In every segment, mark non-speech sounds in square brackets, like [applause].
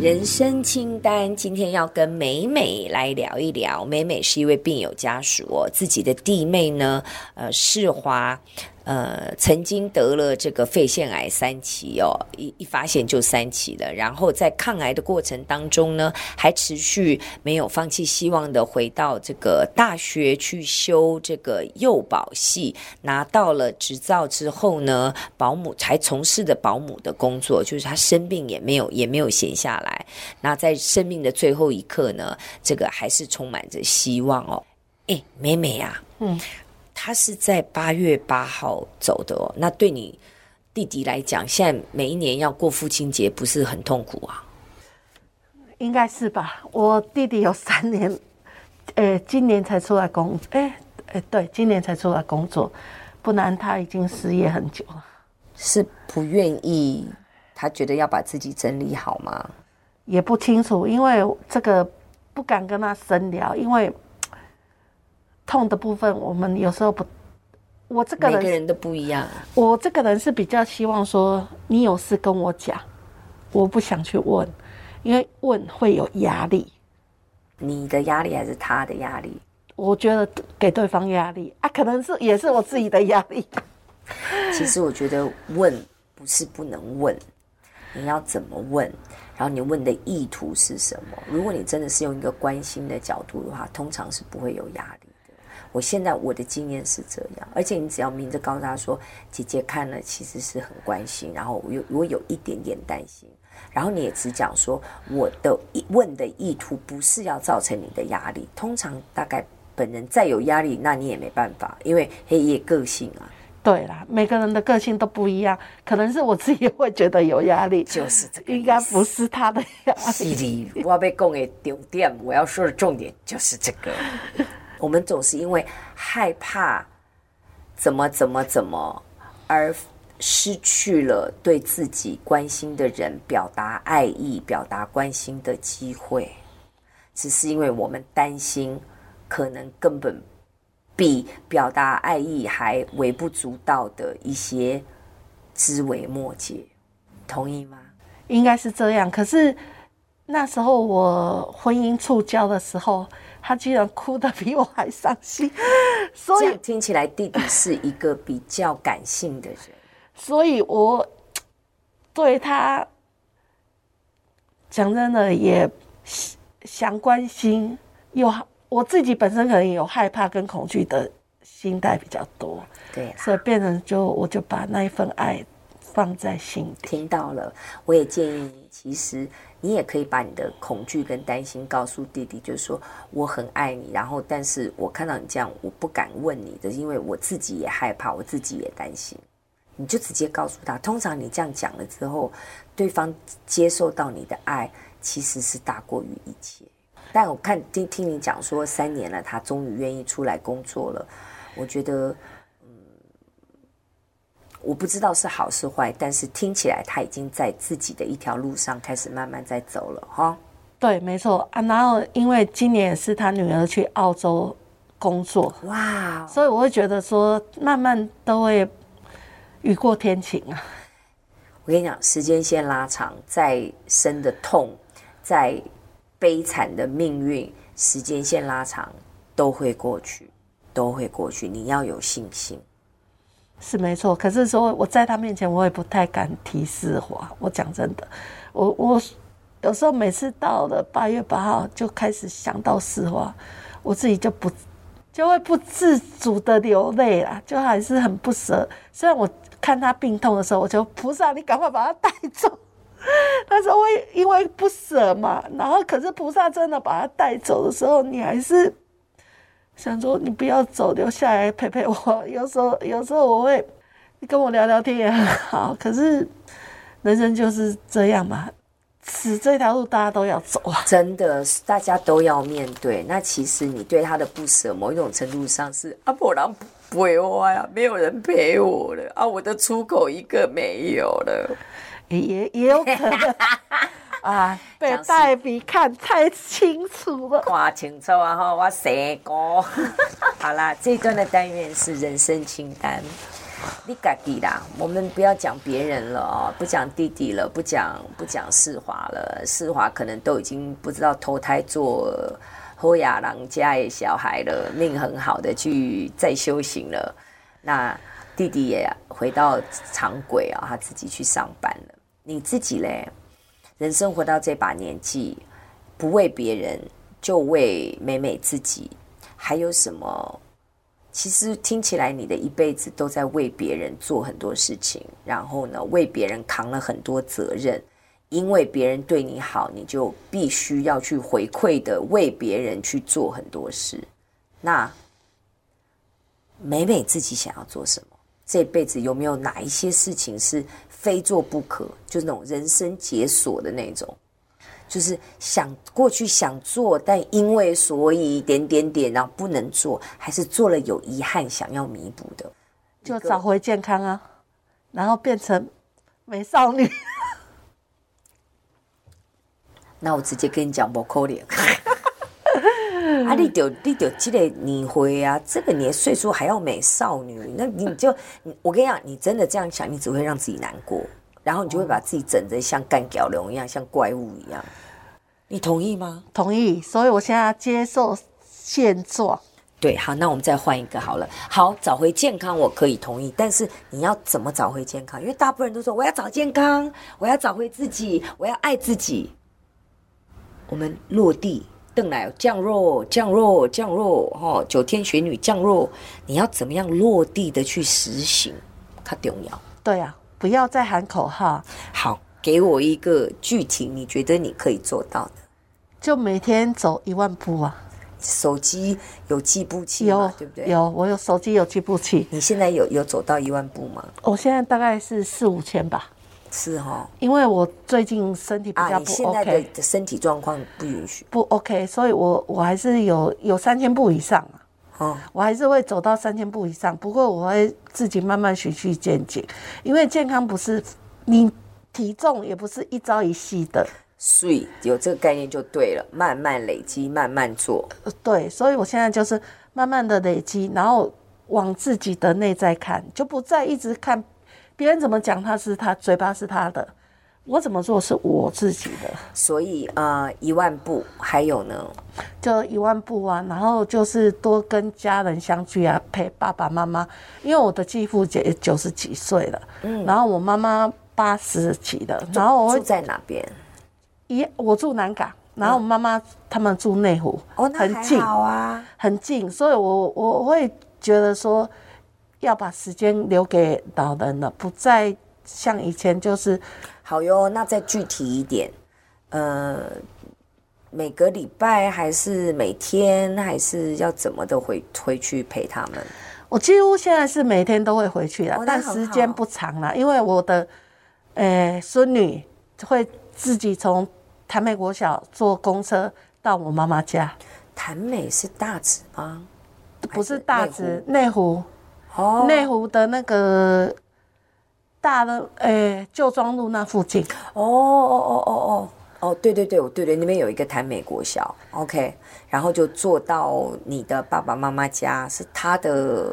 人生清单，今天要跟美美来聊一聊。美美是一位病友家属，自己的弟妹呢，呃，世华。呃，曾经得了这个肺腺癌三期哦，一一发现就三期了。然后在抗癌的过程当中呢，还持续没有放弃希望的回到这个大学去修这个幼保系，拿到了执照之后呢，保姆才从事的保姆的工作，就是他生病也没有也没有闲下来。那在生命的最后一刻呢，这个还是充满着希望哦。哎，美美啊，嗯。他是在八月八号走的哦，那对你弟弟来讲，现在每一年要过父亲节，不是很痛苦啊？应该是吧。我弟弟有三年，诶、欸，今年才出来工，诶、欸，诶、欸，对，今年才出来工作，不然他已经失业很久了。是不愿意，他觉得要把自己整理好吗？也不清楚，因为这个不敢跟他深聊，因为。痛的部分，我们有时候不，我这个人，每个人都不一样。我这个人是比较希望说，你有事跟我讲，我不想去问，因为问会有压力。你的压力还是他的压力？我觉得给对方压力啊，可能是也是我自己的压力。[laughs] 其实我觉得问不是不能问，你要怎么问？然后你问的意图是什么？如果你真的是用一个关心的角度的话，通常是不会有压力。我现在我的经验是这样，而且你只要明着告诉他说，姐姐看了其实是很关心，然后我有我有一点点担心，然后你也只讲说我的问的意图不是要造成你的压力，通常大概本人再有压力，那你也没办法，因为黑夜个性啊。对啦，每个人的个性都不一样，可能是我自己会觉得有压力，就是这个，应该不是他的压力。是的，我要被供给丢掉，我要说的重点就是这个。我们总是因为害怕怎么怎么怎么，而失去了对自己关心的人表达爱意、表达关心的机会。只是因为我们担心，可能根本比表达爱意还微不足道的一些枝微末节，同意吗？应该是这样。可是那时候我婚姻触礁的时候。他居然哭得比我还伤心，所以听起来弟弟是一个比较感性的人，[laughs] 所以我对他讲真的也想关心，有我自己本身可能有害怕跟恐惧的心态比较多，对，所以变成就我就把那一份爱放在心。听到了，我也建议你，其实。你也可以把你的恐惧跟担心告诉弟弟，就是说我很爱你，然后但是我看到你这样，我不敢问你的，因为我自己也害怕，我自己也担心。你就直接告诉他，通常你这样讲了之后，对方接受到你的爱其实是大过于一切。但我看听听你讲说三年了，他终于愿意出来工作了，我觉得。我不知道是好是坏，但是听起来他已经在自己的一条路上开始慢慢在走了，哈。对，没错啊。然后因为今年也是他女儿去澳洲工作，哇，所以我会觉得说，慢慢都会雨过天晴啊。我跟你讲，时间线拉长，再深的痛，再悲惨的命运，时间线拉长都会过去，都会过去。你要有信心。是没错，可是说我在他面前，我也不太敢提世华。我讲真的，我我有时候每次到了八月八号就开始想到世华，我自己就不就会不自主的流泪啦，就还是很不舍。虽然我看他病痛的时候，我就菩萨，你赶快把他带走。[laughs] 但是我因为不舍嘛，然后可是菩萨真的把他带走的时候，你还是。想说你不要走，留下来陪陪我。有时候，有时候我会，你跟我聊聊天也很好。可是，人生就是这样嘛，死这条路大家都要走啊。真的，大家都要面对。那其实你对他的不舍，某一种程度上是阿婆郎不陪我呀，没有人陪我了啊，我的出口一个没有了，也也有可能。[laughs] [laughs] 啊，被黛比看太清楚了，看清楚啊！哈，我写过。[laughs] 好啦，这一段的单元是人生清单。你自己啦，我们不要讲别人了哦，不讲弟弟了，不讲不讲世华了，世华可能都已经不知道投胎做侯亚郎家的小孩了，命很好的去再修行了。那弟弟也回到常轨啊，他自己去上班了。你自己嘞？人生活到这把年纪，不为别人，就为美美自己，还有什么？其实听起来，你的一辈子都在为别人做很多事情，然后呢，为别人扛了很多责任。因为别人对你好，你就必须要去回馈的，为别人去做很多事。那美美自己想要做什么？这辈子有没有哪一些事情是非做不可？就是那种人生解锁的那种。就是想过去想做，但因为所以点点点，然后不能做，还是做了有遗憾，想要弥补的，就找回健康啊，然后变成美少女。[laughs] 那我直接跟你讲，不可能。啊，你就你就这个年岁啊，这个年岁数还要美少女，那你就，我跟你讲，你真的这样想，你只会让自己难过。然后你就会把自己整得像干屌龙一样，像怪物一样。你同意吗？同意。所以我现在要接受现状。对，好，那我们再换一个好了。好，找回健康我可以同意，但是你要怎么找回健康？因为大部分人都说我要找健康，我要找回自己，我要爱自己。我们落地，邓来降弱，降弱，降弱。哈，九天玄女降弱，你要怎么样落地的去实行？它重要。对啊。不要再喊口号。好，给我一个具体你觉得你可以做到的，就每天走一万步啊。手机有计步器吗？有，对不对？有，我有手机有计步器。你现在有有走到一万步吗？我现在大概是四五千吧。是哈，因为我最近身体比较不 OK，啊，现在的身体状况不允许，不 OK，所以我我还是有有三千步以上啊。哦，我还是会走到三千步以上，不过我会自己慢慢循序渐进，因为健康不是你体重也不是一朝一夕的，所以有这个概念就对了，慢慢累积，慢慢做。对，所以我现在就是慢慢的累积，然后往自己的内在看，就不再一直看别人怎么讲，他是他嘴巴是他的。我怎么做是我自己的，所以呃一万步，还有呢，就一万步啊，然后就是多跟家人相聚啊，陪爸爸妈妈，因为我的继父姐九十几岁了，嗯，然后我妈妈八十几的，然后我会住在哪边？一我住南港，然后我妈妈他们住内湖，哦，很近，好啊，很近，所以我我会觉得说要把时间留给老人了，不再像以前就是。好哟，那再具体一点，呃，每个礼拜还是每天，还是要怎么的回回去陪他们？我几乎现在是每天都会回去的，哦、但时间不长了，因为我的，呃，孙女会自己从潭美国小坐公车到我妈妈家。潭美是大直吗？不是大直，内湖。哦，内湖的那个。大的诶，旧庄路那附近。哦哦哦哦哦哦，对对对，我对对，那边有一个台美国小，OK，然后就坐到你的爸爸妈妈家，是他的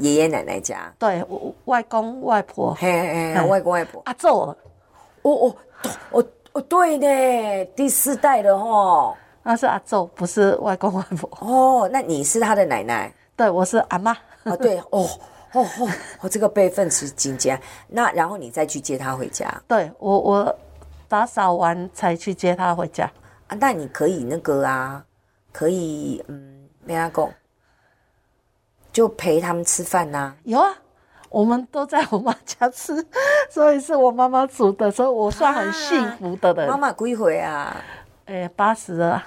爷爷奶奶家。对，外公外婆，嘿嘿嘿，外公外婆。阿祖，哦哦哦哦，对呢，第四代的哦，那是阿祖，不是外公外婆。哦，那你是他的奶奶？对，我是阿妈。啊，对哦。哦哦，我这个备份是紧急，那然后你再去接他回家。对，我我打扫完才去接他回家啊。那你可以那个啊，可以嗯，没阿公就陪他们吃饭呐、啊。有啊，我们都在我妈家吃，所以是我妈妈煮的，所以我算很幸福的人。妈妈几岁啊？哎，八十了。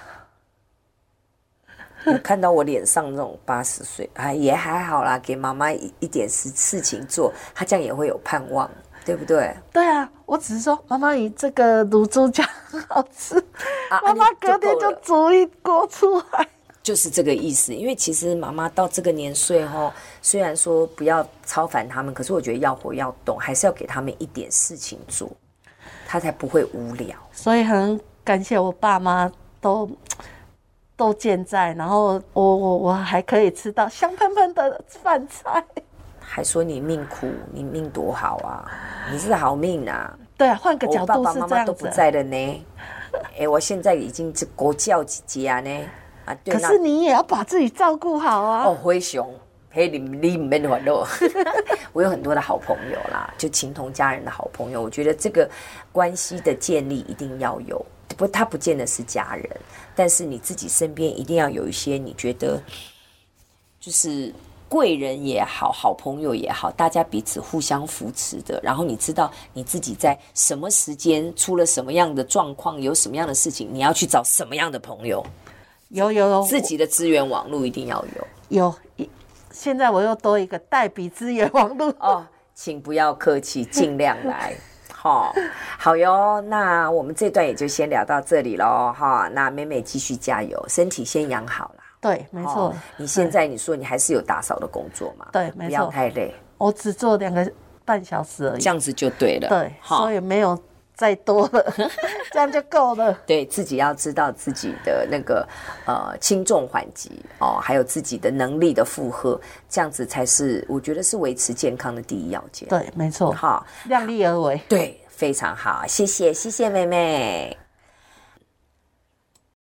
我看到我脸上那种八十岁，哎，也还好啦，给妈妈一一点事事情做，她这样也会有盼望，对不对？对啊，我只是说，妈妈，你这个卤猪脚很好吃，啊、妈妈隔天就煮一锅出来，就是这个意思。因为其实妈妈到这个年岁哈，虽然说不要超凡他们，可是我觉得要活要动，还是要给他们一点事情做。他才不会无聊。所以很感谢我爸妈都都健在，然后我我我还可以吃到香喷喷的饭菜。还说你命苦，你命多好啊！你是好命啊！对啊，换个角度是这样子。我爸爸妈妈都不在了呢。[laughs] 哎，我现在已经是国教姐姐啊呢。啊，对。可是你也要把自己照顾好啊。哦，灰熊，陪，你你没烦恼。[laughs] 我有很多的好朋友啦，就情同家人的好朋友。我觉得这个关系的建立一定要有，不，他不见得是家人，但是你自己身边一定要有一些你觉得就是。贵人也好，好朋友也好，大家彼此互相扶持的。然后你知道你自己在什么时间出了什么样的状况，有什么样的事情，你要去找什么样的朋友。有有有，自己的资源网络一定要有。有，现在我又多一个代笔资源网络哦，请不要客气，尽量来。[laughs] 好，好哟。那我们这段也就先聊到这里喽。哈，那美美继续加油，身体先养好了。对，没错、哦。你现在你说你还是有打扫的工作嘛？对，没错。不要太累。我只做两个半小时而已，这样子就对了。对，所以没有再多了，[laughs] 这样就够了。对自己要知道自己的那个呃轻重缓急哦，还有自己的能力的负荷，这样子才是我觉得是维持健康的第一要件。对，没错。好，量力而为。对，非常好，谢谢，谢谢妹妹。